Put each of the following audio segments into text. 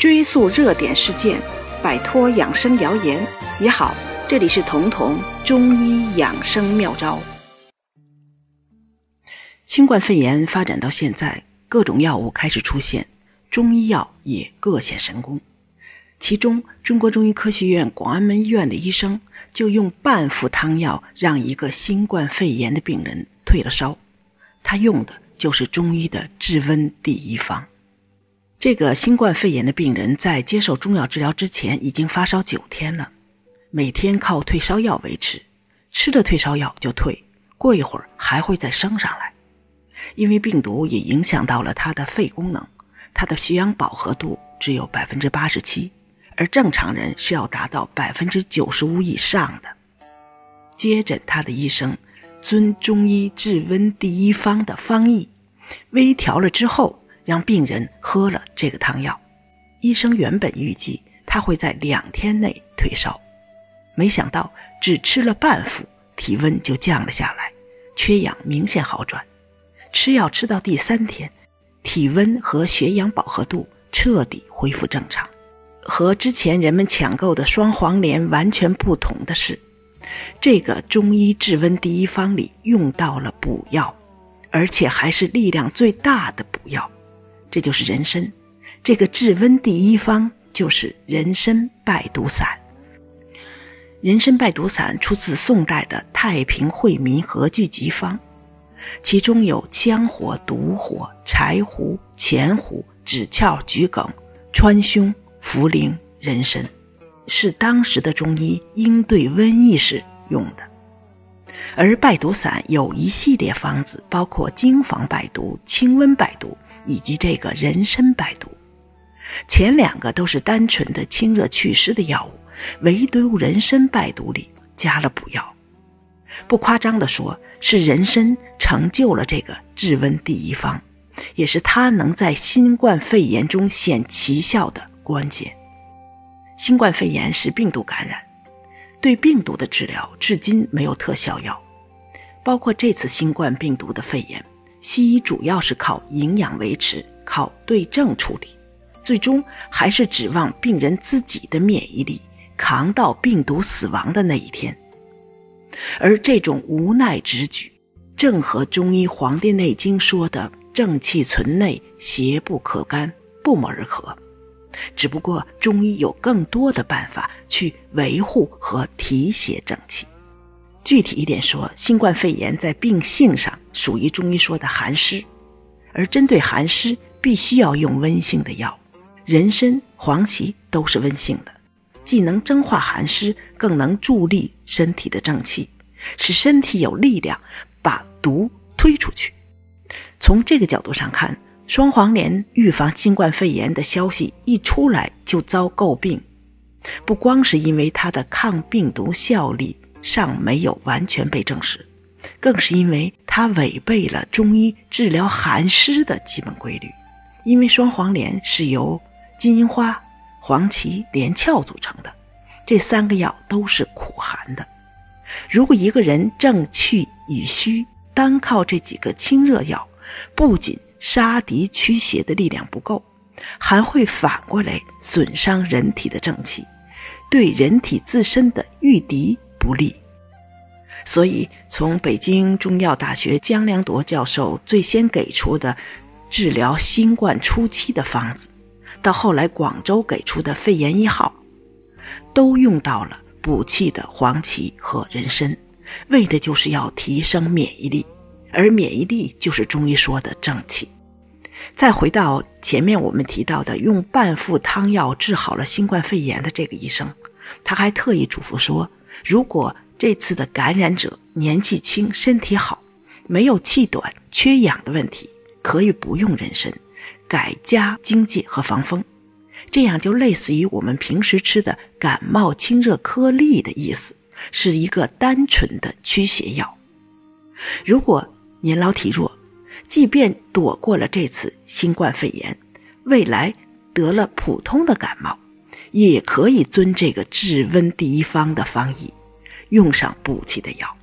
追溯热点事件，摆脱养生谣言。你好，这里是彤彤中医养生妙招。新冠肺炎发展到现在，各种药物开始出现，中医药也各显神功。其中，中国中医科学院广安门医院的医生就用半副汤药让一个新冠肺炎的病人退了烧，他用的就是中医的治温第一方。这个新冠肺炎的病人在接受中药治疗之前已经发烧九天了，每天靠退烧药维持，吃了退烧药就退，过一会儿还会再升上来。因为病毒也影响到了他的肺功能，他的血氧饱和度只有百分之八十七，而正常人是要达到百分之九十五以上的。接诊他的医生遵中医治温第一方的方义，微调了之后。让病人喝了这个汤药，医生原本预计他会在两天内退烧，没想到只吃了半副，体温就降了下来，缺氧明显好转。吃药吃到第三天，体温和血氧饱和度彻底恢复正常。和之前人们抢购的双黄连完全不同的是，这个中医治温第一方里用到了补药，而且还是力量最大的补药。这就是人参，这个治温第一方就是人参败毒散。人参败毒散出自宋代的《太平惠民合聚集方》，其中有羌活、毒火、柴胡、前胡、枳壳、桔梗、川芎、茯苓、人参，是当时的中医应对瘟疫时用的。而败毒散有一系列方子，包括经防败毒、清瘟败毒。以及这个人参败毒，前两个都是单纯的清热祛湿的药物，唯独人参败毒里加了补药。不夸张地说，是人参成就了这个治温第一方，也是它能在新冠肺炎中显奇效的关键。新冠肺炎是病毒感染，对病毒的治疗至今没有特效药，包括这次新冠病毒的肺炎。西医主要是靠营养维持，靠对症处理，最终还是指望病人自己的免疫力扛到病毒死亡的那一天。而这种无奈之举，正和中医《黄帝内经》说的“正气存内，邪不可干”不谋而合。只不过中医有更多的办法去维护和提携正气。具体一点说，新冠肺炎在病性上属于中医说的寒湿，而针对寒湿，必须要用温性的药。人参、黄芪都是温性的，既能蒸化寒湿，更能助力身体的正气，使身体有力量把毒推出去。从这个角度上看，双黄连预防新冠肺炎的消息一出来就遭诟病，不光是因为它的抗病毒效力。尚没有完全被证实，更是因为它违背了中医治疗寒湿的基本规律。因为双黄连是由金银花、黄芪、连翘组成的，这三个药都是苦寒的。如果一个人正气已虚，单靠这几个清热药，不仅杀敌驱邪的力量不够，还会反过来损伤人体的正气，对人体自身的御敌。不利，所以从北京中药大学姜良铎教授最先给出的治疗新冠初期的方子，到后来广州给出的肺炎一号，都用到了补气的黄芪和人参，为的就是要提升免疫力，而免疫力就是中医说的正气。再回到前面我们提到的用半副汤药治好了新冠肺炎的这个医生，他还特意嘱咐说。如果这次的感染者年纪轻、身体好，没有气短、缺氧的问题，可以不用人参，改加荆芥和防风，这样就类似于我们平时吃的感冒清热颗粒的意思，是一个单纯的驱邪药。如果年老体弱，即便躲过了这次新冠肺炎，未来得了普通的感冒。也可以遵这个治温第一方的方义，用上补气的药。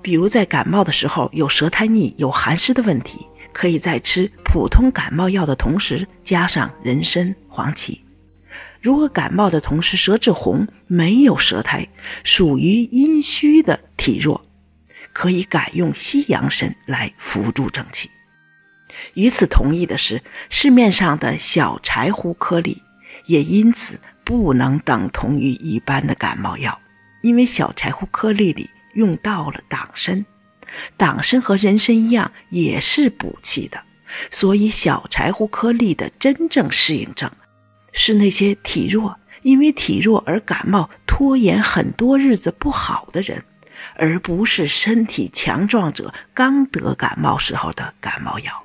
比如在感冒的时候有舌苔腻、有寒湿的问题，可以在吃普通感冒药的同时加上人参、黄芪。如果感冒的同时舌质红，没有舌苔，属于阴虚的体弱，可以改用西洋参来辅助正气。与此同意的是，市面上的小柴胡颗粒也因此不能等同于一般的感冒药，因为小柴胡颗粒里用到了党参，党参和人参一样也是补气的，所以小柴胡颗粒的真正适应症。是那些体弱，因为体弱而感冒拖延很多日子不好的人，而不是身体强壮者刚得感冒时候的感冒药。